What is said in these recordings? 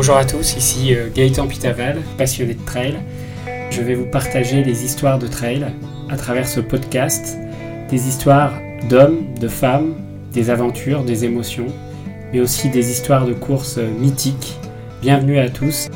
Bonjour à tous, ici euh, Gaëtan Pitaval, passionné de trail. Je vais vous partager des histoires de trail à travers ce podcast, des histoires d'hommes, de femmes, des aventures, des émotions, mais aussi des histoires de courses euh, mythiques. Bienvenue à tous.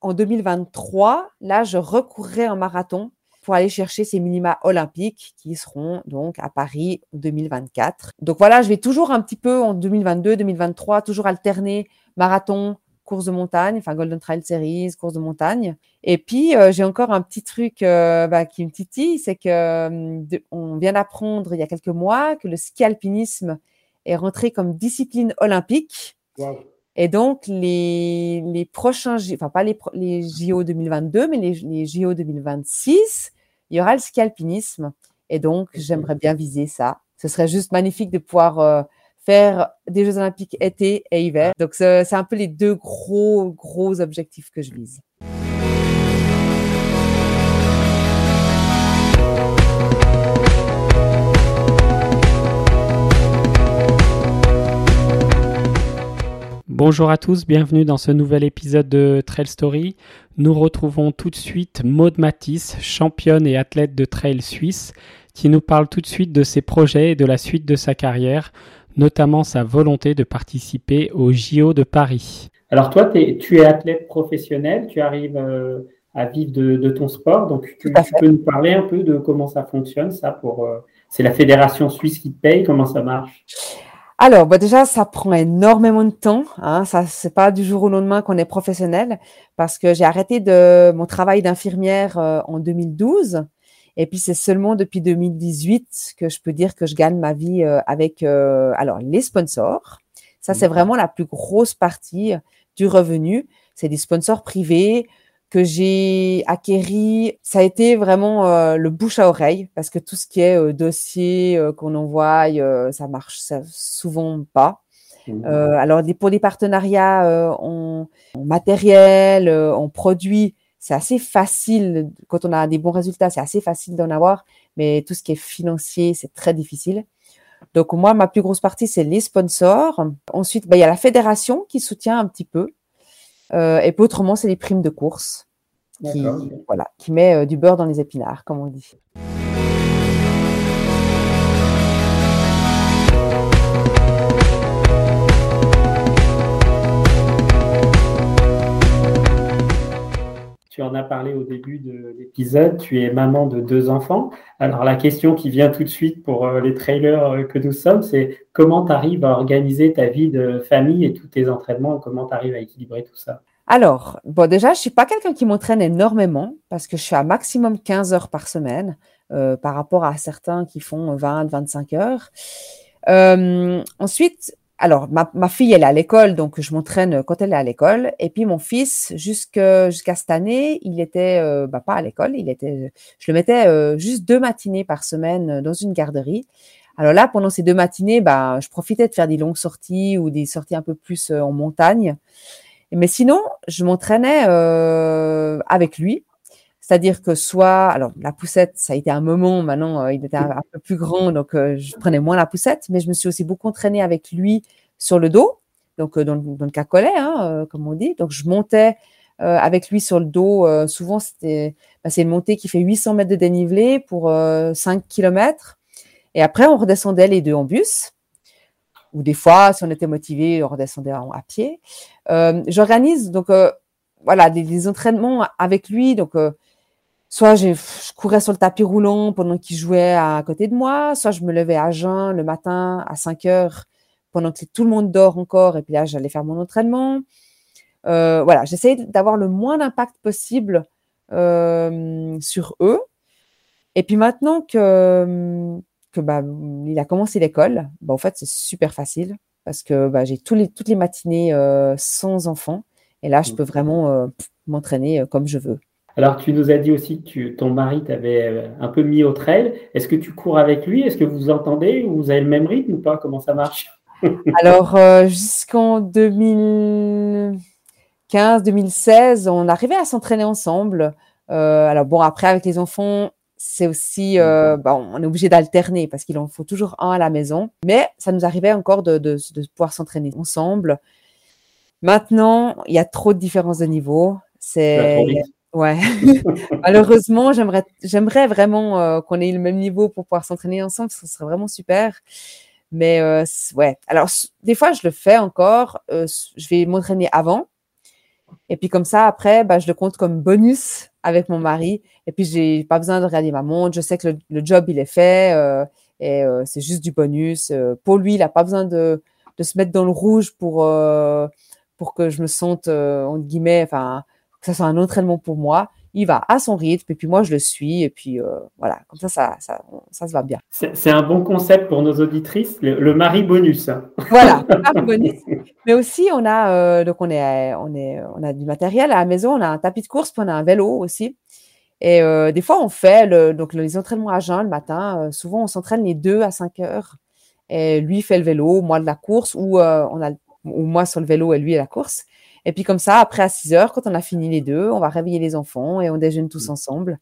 En 2023, là, je recourrai en marathon pour aller chercher ces minima olympiques qui seront donc à Paris en 2024. Donc voilà, je vais toujours un petit peu en 2022, 2023, toujours alterner marathon, course de montagne, enfin Golden Trail Series, course de montagne. Et puis euh, j'ai encore un petit truc euh, bah, qui me titille, c'est que euh, on vient d'apprendre il y a quelques mois que le ski alpinisme est rentré comme discipline olympique. Et donc, les, les prochains, enfin pas les, les JO 2022, mais les, les JO 2026, il y aura le ski alpinisme. Et donc, j'aimerais bien viser ça. Ce serait juste magnifique de pouvoir euh, faire des Jeux olympiques été et hiver. Donc, c'est un peu les deux gros, gros objectifs que je vise. Bonjour à tous, bienvenue dans ce nouvel épisode de Trail Story. Nous retrouvons tout de suite Maude Matisse, championne et athlète de trail suisse, qui nous parle tout de suite de ses projets et de la suite de sa carrière, notamment sa volonté de participer au JO de Paris. Alors toi, tu es athlète professionnel, tu arrives euh, à vivre de, ton sport, donc tu, peux nous parler un peu de comment ça fonctionne, ça pour... Euh, c'est la fédération suisse qui te paye, comment ça marche? Alors, bah déjà, ça prend énormément de temps. Hein. Ça, c'est pas du jour au lendemain qu'on est professionnel, parce que j'ai arrêté de mon travail d'infirmière euh, en 2012, et puis c'est seulement depuis 2018 que je peux dire que je gagne ma vie euh, avec euh, alors les sponsors. Ça, c'est vraiment la plus grosse partie du revenu. C'est des sponsors privés, que j'ai acquéri, ça a été vraiment euh, le bouche à oreille parce que tout ce qui est euh, dossier euh, qu'on envoie, ça marche souvent pas. Mmh. alors pour des partenariats en, matériel, en produit, c'est assez facile quand on a des bons résultats, c'est assez facile d'en avoir, mais tout ce qui est financier, c'est très difficile. Donc moi, ma plus grosse partie, c'est les sponsors. Ensuite, bah, il y a la fédération qui soutient un petit peu. Euh, et puis autrement, c'est les primes de course qui, voilà, qui met euh, du beurre dans les épinards, comme on dit. As parlé au début de l'épisode, tu es maman de deux enfants. Alors la question qui vient tout de suite pour euh, les trailers que nous sommes, c'est comment tu arrives à organiser ta vie de famille et tous tes entraînements, comment tu arrives à équilibrer tout ça? Alors, bon, déjà, je suis pas quelqu'un qui m'entraîne énormément parce que je suis à maximum 15 heures par semaine euh, par rapport à certains qui font 20, 25 heures. Euh, ensuite, alors, ma, ma, fille, elle est à l'école, donc je m'entraîne quand elle est à l'école. Et puis, mon fils, jusqu'à cette année, il était euh, bah, pas à l'école. Il était, je le mettais euh, juste deux matinées par semaine dans une garderie. Alors là, pendant ces deux matinées, bah, je profitais de faire des longues sorties ou des sorties un peu plus en montagne. Mais sinon, je m'entraînais euh, avec lui. C'est-à-dire que soit, alors la poussette, ça a été un moment, maintenant euh, il était un, peu plus grand, donc euh, je prenais moins la poussette, mais je me suis aussi beaucoup entraînée avec lui sur le dos, donc dans, dans, le cacolet, hein, comme on dit. Donc je montais avec lui sur le dos. souvent, c'était, bah, c'est une montée qui fait 800 mètres de dénivelé pour 5 km. Et après, on redescendait les deux en bus ou des fois, si on était motivé, on redescendait à, pied. Euh, J'organise donc euh, voilà des, entraînements avec lui. Donc euh, soit je courais sur le tapis roulant pendant qu'il jouait à côté de moi, soit je me levais à jeun le matin à 5 heures pendant que tout le monde dort encore, et puis là j'allais faire mon entraînement. Euh, voilà, j'essayais d'avoir le moins d'impact possible euh, sur eux. Et puis maintenant que bah, il a commencé l'école, bah, en fait, c'est super facile parce que bah, j'ai les, toutes les matinées euh, sans enfants. Et là, je peux vraiment m'entraîner comme je veux. Alors, tu nous as dit aussi que ton mari t'avait un peu mis au trail. Est-ce que tu cours avec lui? Est-ce que vous vous entendez? Ou vous avez le même rythme ou pas? Comment ça marche? Alors, jusqu'en 2015, 2016, on arrivait à s'entraîner ensemble. alors bon, après avec les enfants, c'est aussi, euh, bah, on est obligé d'alterner parce qu'il en faut toujours un à la maison. Mais ça nous arrivait encore de, de, de pouvoir s'entraîner ensemble. Maintenant, il y a trop de différences de niveau. C'est ouais. Malheureusement, j'aimerais j'aimerais vraiment euh, qu'on ait le même niveau pour pouvoir s'entraîner ensemble. Ce serait vraiment super. Mais euh, ouais. Alors des fois, je le fais encore. Euh, je vais m'entraîner avant. Et puis comme ça, après, bah, je le compte comme bonus avec mon mari. Et puis j'ai pas besoin de regarder ma montre. Je sais que le, job il est fait et c'est juste du bonus. pour lui, il a pas besoin de, de se mettre dans le rouge pour pour que je me sente, entre guillemets, enfin, que ça soit un entraînement pour moi. Il va à son rythme, et puis moi, je le suis, et puis euh, voilà, comme ça, ça, ça, ça, se va bien. C'est un bon concept pour nos auditrices, le, mari bonus. Voilà, le mari bonus. Mais aussi, on a, euh, donc on est, on est, on a du matériel à la maison, on a un tapis de course, puis on a un vélo aussi. Et euh, des fois, on fait le, donc les entraînements à jeun le matin. Souvent, on s'entraîne les deux à 5 heures. Et lui fait le vélo, moi de la course, ou on a ou moi sur le vélo et lui à la course. Et puis comme ça, après à 6 heures, quand on a fini les deux, on va réveiller les enfants et on déjeune tous mmh. ensemble.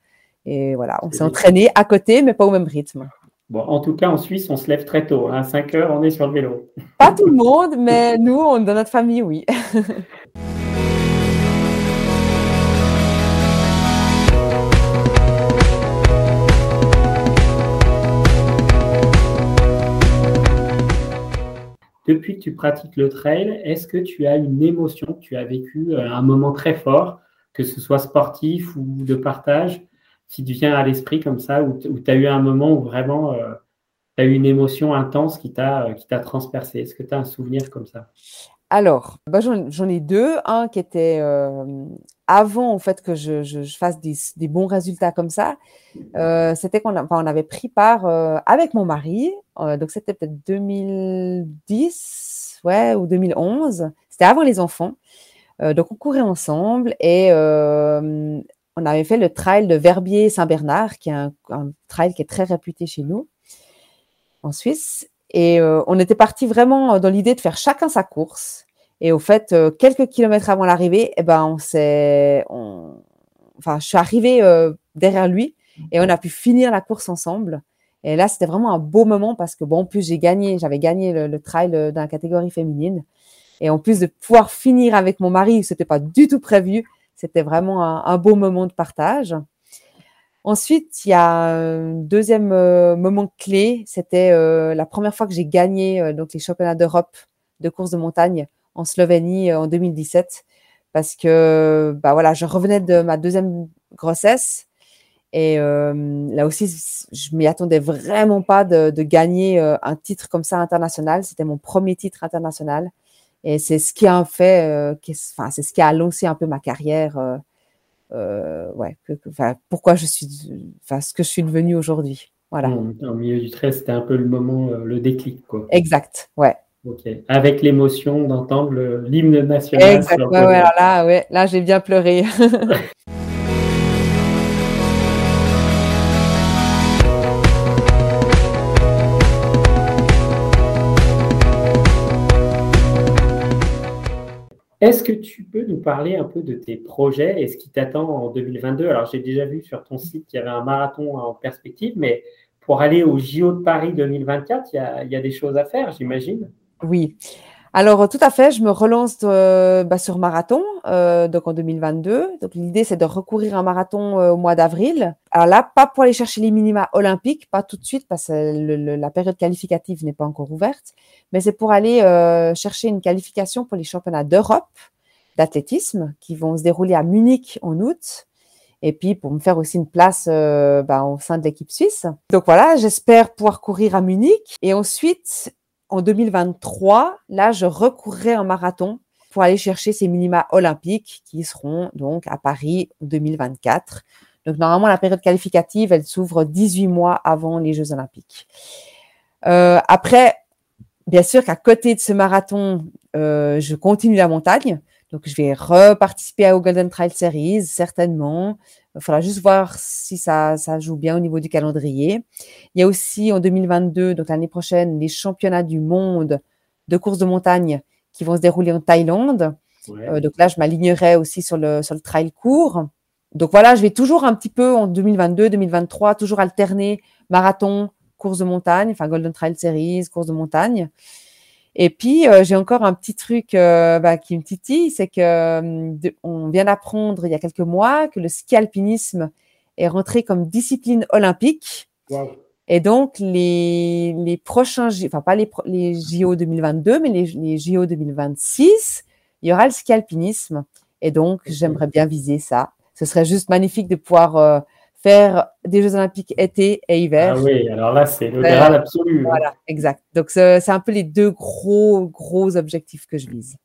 Et voilà, on s'est entraîné à côté, mais pas au même rythme. Bon, en tout cas, en Suisse, on se lève très tôt. À 5 heures, on est sur le vélo. Pas tout le monde, mais nous, on, dans notre famille, oui. depuis que tu pratiques le trail, est-ce que tu as une émotion tu as vécu, euh, un moment très fort, que ce soit sportif ou de partage, qui te vient à l'esprit comme ça, où tu as eu un moment où vraiment euh, tu as eu une émotion intense qui t'a euh, transpercé? Est-ce que tu as un souvenir comme ça? Alors, bah, j'en ai deux. Un qui était avant en fait que je, fasse des, bons résultats comme ça. Euh, c'était qu'on on avait pris part avec mon mari. donc c'était peut-être 2010, ouais, ou 2011. C'était avant les enfants. donc on courait ensemble et on avait fait le trail de Verbier-Saint-Bernard, qui est un, un, trail qui est très réputé chez nous en Suisse. Et euh, on était parti vraiment dans l'idée de faire chacun sa course. Et au fait, euh, quelques kilomètres avant l'arrivée, eh ben, on s'est, enfin, je suis arrivée euh, derrière lui et on a pu finir la course ensemble. Et là, c'était vraiment un beau moment parce que bon, en plus j'ai gagné, j'avais gagné le, trail dans la catégorie féminine. Et en plus de pouvoir finir avec mon mari, c'était pas du tout prévu. C'était vraiment un beau moment de partage. Ensuite, il y a un deuxième euh, moment clé, c'était euh, la première fois que j'ai gagné euh, donc les championnats d'Europe de course de montagne en Slovénie en 2017, parce que bah voilà, je revenais de ma deuxième grossesse et là aussi, je m'y attendais vraiment pas de, gagner un titre comme ça international. C'était mon premier titre international et c'est ce qui a fait, c'est ce qui a lancé un peu ma carrière euh, ouais, pourquoi je suis, ce que je suis devenue aujourd'hui. Voilà. Au milieu du trait, c'était un peu le moment, euh, le déclic, quoi. Exact, ouais. Ok. Avec l'émotion d'entendre l'hymne national. Exact. Ouais, ouais, là, ouais, là, j'ai bien pleuré. Est-ce que tu peux nous parler un peu de tes projets et ce qui t'attend en 2022 Alors, j'ai déjà vu sur ton site qu'il y avait un marathon en perspective, mais pour aller au JO de Paris 2024, il y a, des choses à faire, j'imagine. Oui. Alors, tout à fait, je me relance euh, bah, sur marathon, euh, donc en 2022. Donc, l'idée, c'est de recourir un marathon euh, au mois d'avril. Alors là, pas pour aller chercher les minima olympiques, pas tout de suite, parce que la période qualificative n'est pas encore ouverte, mais c'est pour aller euh, chercher une qualification pour les championnats d'Europe d'athlétisme qui vont se dérouler à Munich en août. Et puis pour me faire aussi une place euh, bah, au sein de l'équipe suisse. Donc voilà, j'espère pouvoir courir à Munich. Et ensuite, en 2023, là, je recourrai un marathon pour aller chercher ces minima olympiques qui seront donc à Paris en 2024. Donc normalement, la période qualificative, elle s'ouvre 18 mois avant les Jeux olympiques. Euh, après, bien sûr qu'à côté de ce marathon, euh, je continue la montagne. Donc, je vais reparticiper au Golden Trail Series, certainement. Il faudra juste voir si ça, ça joue bien au niveau du calendrier. Il y a aussi en 2022, donc l'année prochaine, les championnats du monde de course de montagne qui vont se dérouler en Thaïlande. Euh, donc là, je m'alignerai aussi sur le, sur le trail court. donc voilà, je vais toujours un petit peu en 2022, 2023, toujours alterner marathon, course de montagne, enfin Golden Trail Series, course de montagne. Et puis euh, j'ai encore un petit truc euh, bah, qui me titille, c'est que euh, on vient d'apprendre il y a quelques mois que le ski alpinisme est rentré comme discipline olympique. Et donc les, les prochains, enfin pas les, les JO 2022, mais les, les JO 2026, il y aura le ski alpinisme. Et donc j'aimerais bien viser ça. Ce serait juste magnifique de pouvoir faire des Jeux Olympiques été et hiver. Ah oui, alors là, c'est le Graal absolu. Hein. Voilà, exact. Donc, c'est un peu les deux gros, gros objectifs que je vise.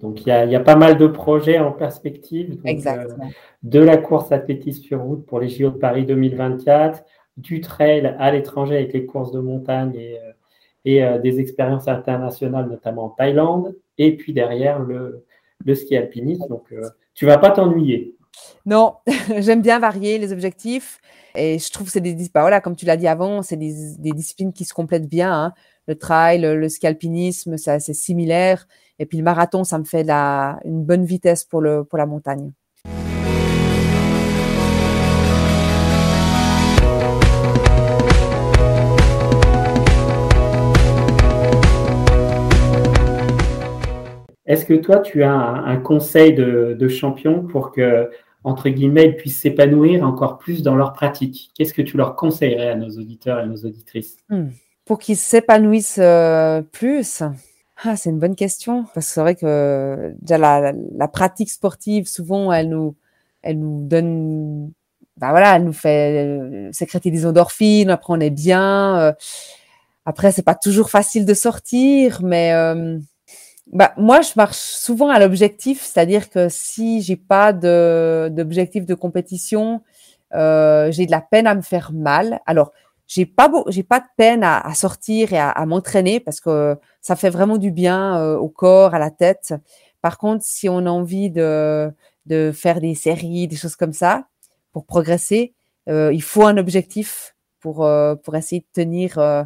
donc, il y, a, y, a, pas mal de projets en perspective. Exactement. Euh, de la course athlétisme sur route pour les JO de Paris 2024, du trail à l'étranger avec les courses de montagne et, euh, et euh, des expériences internationales, notamment en Thaïlande, et puis derrière le, le ski alpinisme. Donc, tu vas pas t'ennuyer. Non, j'aime bien varier les objectifs. Et je trouve que c'est des, bah voilà, comme tu l'as dit avant, c'est des, disciplines qui se complètent bien. Hein. Le trail, le, le ski alpinisme, c'est similaire. Et puis le marathon, ça me fait la, une bonne vitesse pour, le, pour la montagne. Est-ce que toi, tu as un, conseil de, champion pour que entre guillemets, ils puissent s'épanouir encore plus dans leur pratique? Qu'est-ce que tu leur conseillerais à nos auditeurs et nos auditrices? Hmm. Pour qu'ils s'épanouissent euh, plus? Ah, C'est une bonne question. Parce que c'est vrai que la, pratique sportive, souvent, elle nous, elle nous donne... Ben voilà, elle nous fait euh, sécréter des endorphines, après on est bien. Euh. après, c'est pas toujours facile de sortir, mais bah, moi, je marche souvent à l'objectif, c'est-à-dire que si j'ai pas d'objectif de, compétition, euh, j'ai de la peine à me faire mal. Alors, j'ai pas j'ai pas de peine à, à sortir et à, à m'entraîner parce que ça fait vraiment du bien euh, au corps, à la tête. Par contre, si on a envie de, de faire des séries, des choses comme ça, pour progresser, euh, il faut un objectif pour, euh, pour essayer de tenir, euh,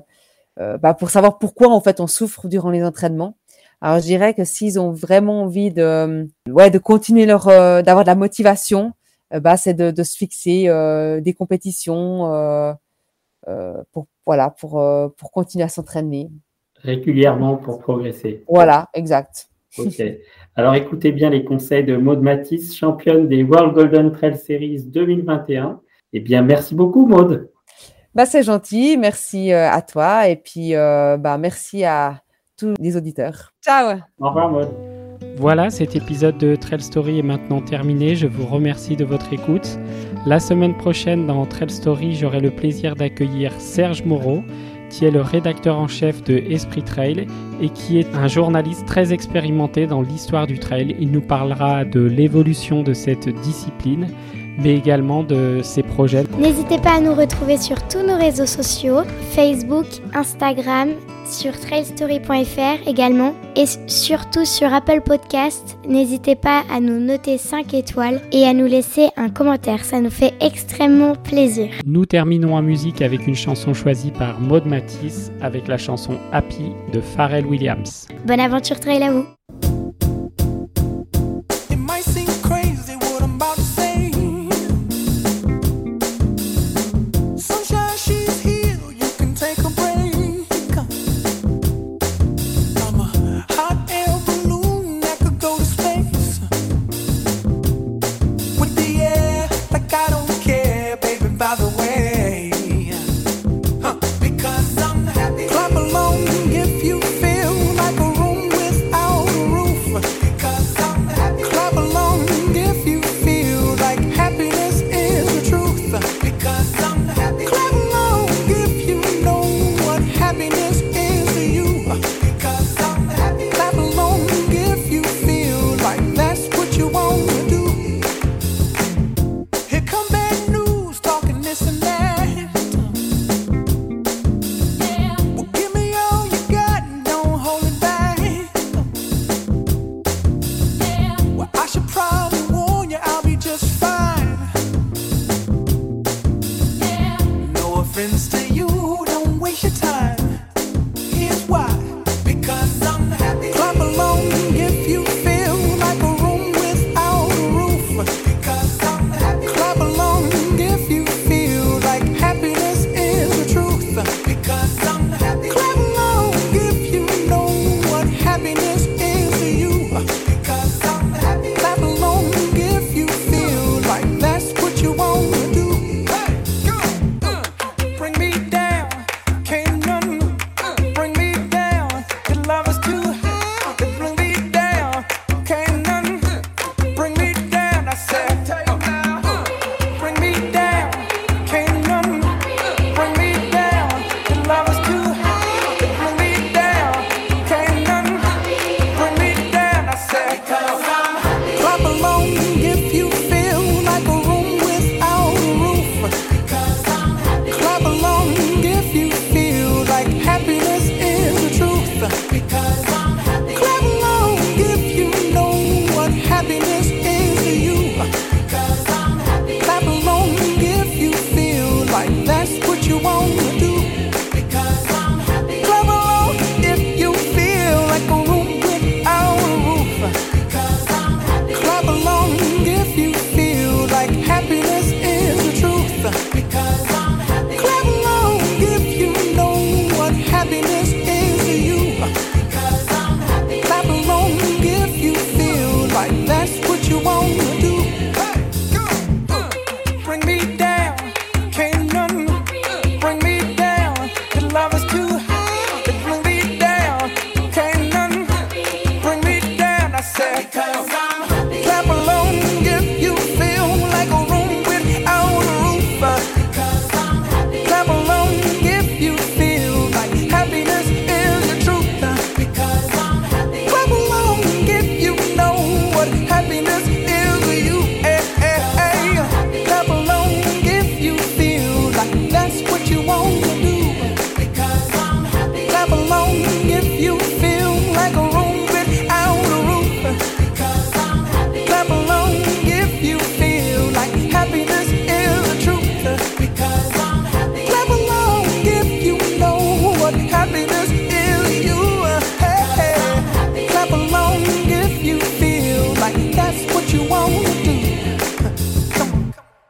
bah, pour savoir pourquoi en fait on souffre durant les entraînements. Alors je dirais que s'ils ont vraiment envie de, euh, ouais, de continuer leur, euh, d'avoir de la motivation, euh, bah c'est de, de, se fixer des compétitions pour voilà pour pour continuer à s'entraîner régulièrement pour progresser. Voilà, exact. Ok. Alors écoutez bien les conseils de Maud Matisse, championne des World Golden Trail Series 2021. Eh bien, merci beaucoup Maud. Bah, c'est gentil, merci à toi et puis bah, merci à, tous les auditeurs. Ciao Au revoir Maud. Voilà, cet épisode de Trail Story est maintenant terminé. Je vous remercie de votre écoute. La semaine prochaine, dans Trail Story, j'aurai le plaisir d'accueillir Serge Moreau, qui est le rédacteur en chef de Esprit Trail et qui est un journaliste très expérimenté dans l'histoire du trail. Il nous parlera de l'évolution de cette discipline mais également de ses projets. N'hésitez pas à nous retrouver sur tous nos réseaux sociaux, Facebook, Instagram, sur trailstory.fr également et surtout sur Apple Podcast. N'hésitez pas à nous noter 5 étoiles et à nous laisser un commentaire, ça nous fait extrêmement plaisir. Nous terminons en musique avec une chanson choisie par Maud Matisse avec la chanson Happy de Pharrell Williams. Bonne aventure trail à vous happens to you, don't waste your time.